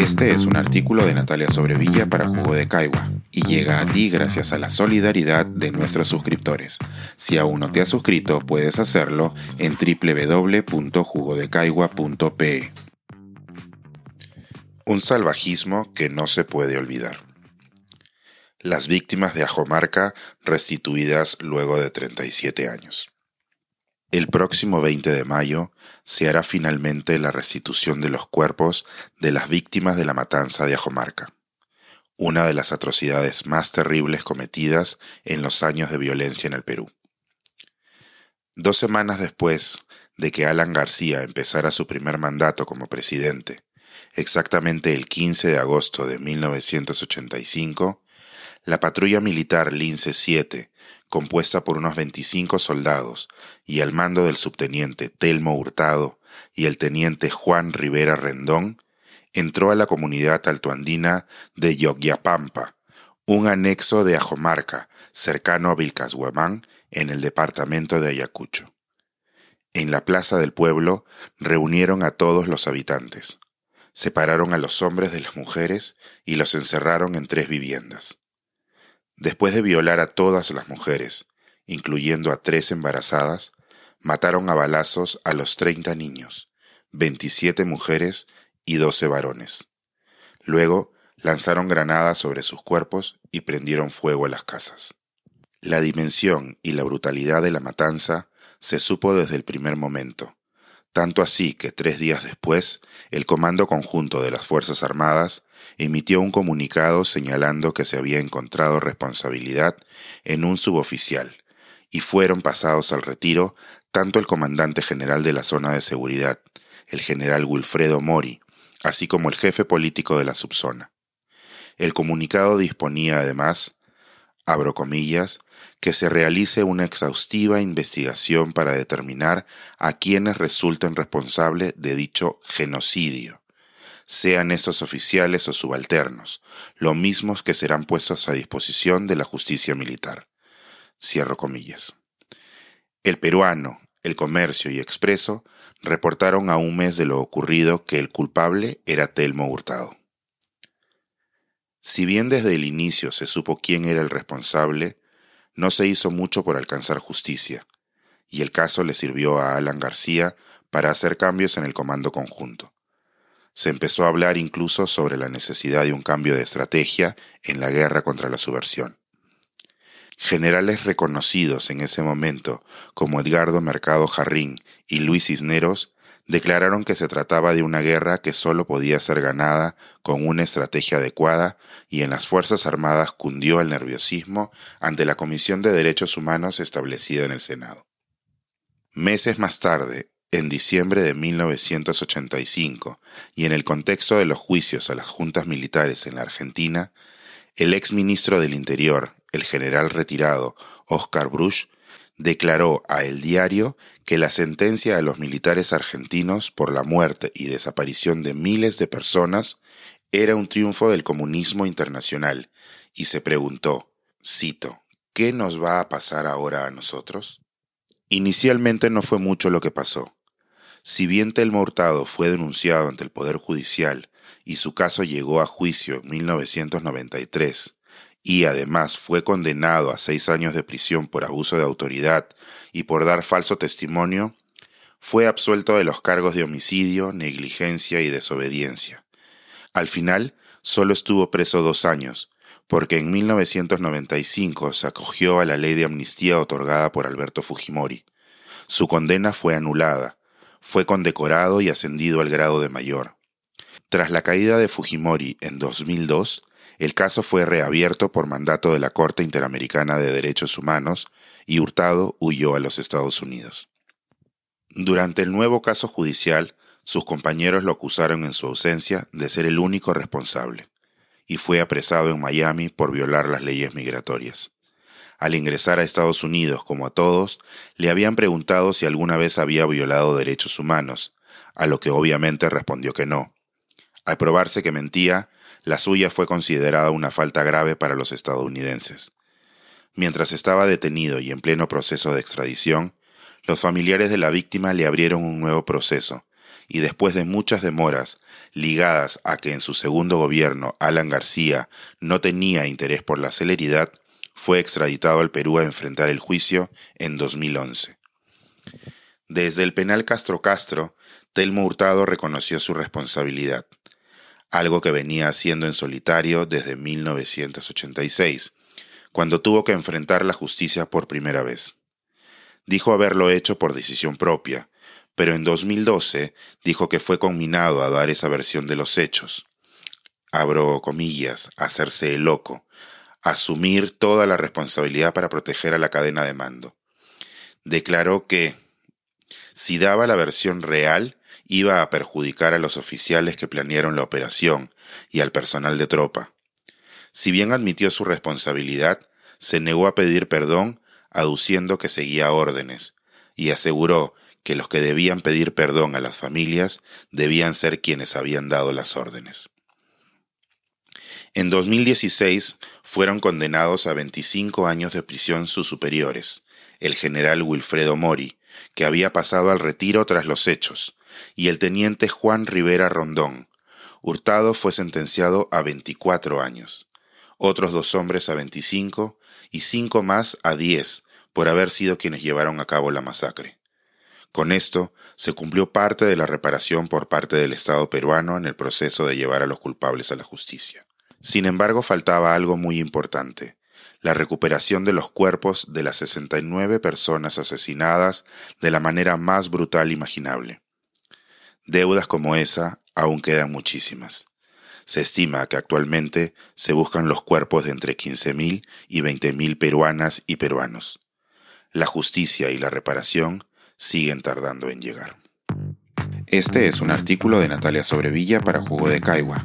Este es un artículo de Natalia Sobrevilla para Jugo de Caigua y llega a ti gracias a la solidaridad de nuestros suscriptores. Si aún no te has suscrito, puedes hacerlo en www.jugodecaigua.pe. Un salvajismo que no se puede olvidar. Las víctimas de Ajomarca restituidas luego de 37 años. El próximo 20 de mayo se hará finalmente la restitución de los cuerpos de las víctimas de la matanza de Ajomarca, una de las atrocidades más terribles cometidas en los años de violencia en el Perú. Dos semanas después de que Alan García empezara su primer mandato como presidente, exactamente el 15 de agosto de 1985, la patrulla militar Lince 7 compuesta por unos 25 soldados y al mando del subteniente Telmo Hurtado y el teniente Juan Rivera Rendón, entró a la comunidad altoandina de Yogyapampa, un anexo de Ajomarca, cercano a Vilcashuamán, en el departamento de Ayacucho. En la plaza del pueblo reunieron a todos los habitantes, separaron a los hombres de las mujeres y los encerraron en tres viviendas. Después de violar a todas las mujeres, incluyendo a tres embarazadas, mataron a balazos a los 30 niños, 27 mujeres y 12 varones. Luego lanzaron granadas sobre sus cuerpos y prendieron fuego a las casas. La dimensión y la brutalidad de la matanza se supo desde el primer momento, tanto así que tres días después el Comando Conjunto de las Fuerzas Armadas emitió un comunicado señalando que se había encontrado responsabilidad en un suboficial y fueron pasados al retiro tanto el comandante general de la zona de seguridad, el general Wilfredo Mori, así como el jefe político de la subzona. El comunicado disponía además, abro comillas, que se realice una exhaustiva investigación para determinar a quienes resulten responsables de dicho genocidio, sean esos oficiales o subalternos, lo mismos que serán puestos a disposición de la justicia militar. Cierro comillas. El peruano, el comercio y expreso reportaron a un mes de lo ocurrido que el culpable era Telmo Hurtado. Si bien desde el inicio se supo quién era el responsable, no se hizo mucho por alcanzar justicia, y el caso le sirvió a Alan García para hacer cambios en el comando conjunto. Se empezó a hablar incluso sobre la necesidad de un cambio de estrategia en la guerra contra la subversión. Generales reconocidos en ese momento como Edgardo Mercado Jarrín y Luis Cisneros declararon que se trataba de una guerra que solo podía ser ganada con una estrategia adecuada y en las Fuerzas Armadas cundió el nerviosismo ante la Comisión de Derechos Humanos establecida en el Senado. Meses más tarde, en diciembre de 1985, y en el contexto de los juicios a las juntas militares en la Argentina, el ex ministro del Interior, el general retirado Oscar Bruch, declaró a El Diario que la sentencia a los militares argentinos por la muerte y desaparición de miles de personas era un triunfo del comunismo internacional y se preguntó, cito, ¿qué nos va a pasar ahora a nosotros? Inicialmente no fue mucho lo que pasó. Si bien Telmo Hurtado fue denunciado ante el Poder Judicial y su caso llegó a juicio en 1993, y además fue condenado a seis años de prisión por abuso de autoridad y por dar falso testimonio, fue absuelto de los cargos de homicidio, negligencia y desobediencia. Al final, solo estuvo preso dos años, porque en 1995 se acogió a la ley de amnistía otorgada por Alberto Fujimori. Su condena fue anulada, fue condecorado y ascendido al grado de mayor. Tras la caída de Fujimori en 2002, el caso fue reabierto por mandato de la Corte Interamericana de Derechos Humanos y Hurtado huyó a los Estados Unidos. Durante el nuevo caso judicial, sus compañeros lo acusaron en su ausencia de ser el único responsable, y fue apresado en Miami por violar las leyes migratorias. Al ingresar a Estados Unidos, como a todos, le habían preguntado si alguna vez había violado derechos humanos, a lo que obviamente respondió que no. Al probarse que mentía, la suya fue considerada una falta grave para los estadounidenses. Mientras estaba detenido y en pleno proceso de extradición, los familiares de la víctima le abrieron un nuevo proceso, y después de muchas demoras ligadas a que en su segundo gobierno Alan García no tenía interés por la celeridad, fue extraditado al Perú a enfrentar el juicio en 2011. Desde el penal Castro Castro, Telmo Hurtado reconoció su responsabilidad, algo que venía haciendo en solitario desde 1986, cuando tuvo que enfrentar la justicia por primera vez. Dijo haberlo hecho por decisión propia, pero en 2012 dijo que fue conminado a dar esa versión de los hechos. Abro comillas, hacerse el loco, asumir toda la responsabilidad para proteger a la cadena de mando. Declaró que, si daba la versión real, iba a perjudicar a los oficiales que planearon la operación y al personal de tropa. Si bien admitió su responsabilidad, se negó a pedir perdón, aduciendo que seguía órdenes, y aseguró que los que debían pedir perdón a las familias debían ser quienes habían dado las órdenes. En 2016 fueron condenados a 25 años de prisión sus superiores, el general Wilfredo Mori, que había pasado al retiro tras los hechos, y el teniente Juan Rivera Rondón. Hurtado fue sentenciado a 24 años, otros dos hombres a 25 y cinco más a 10 por haber sido quienes llevaron a cabo la masacre. Con esto se cumplió parte de la reparación por parte del Estado peruano en el proceso de llevar a los culpables a la justicia. Sin embargo, faltaba algo muy importante, la recuperación de los cuerpos de las 69 personas asesinadas de la manera más brutal imaginable. Deudas como esa aún quedan muchísimas. Se estima que actualmente se buscan los cuerpos de entre 15.000 y 20.000 peruanas y peruanos. La justicia y la reparación siguen tardando en llegar. Este es un artículo de Natalia Sobrevilla para Jugo de Caigua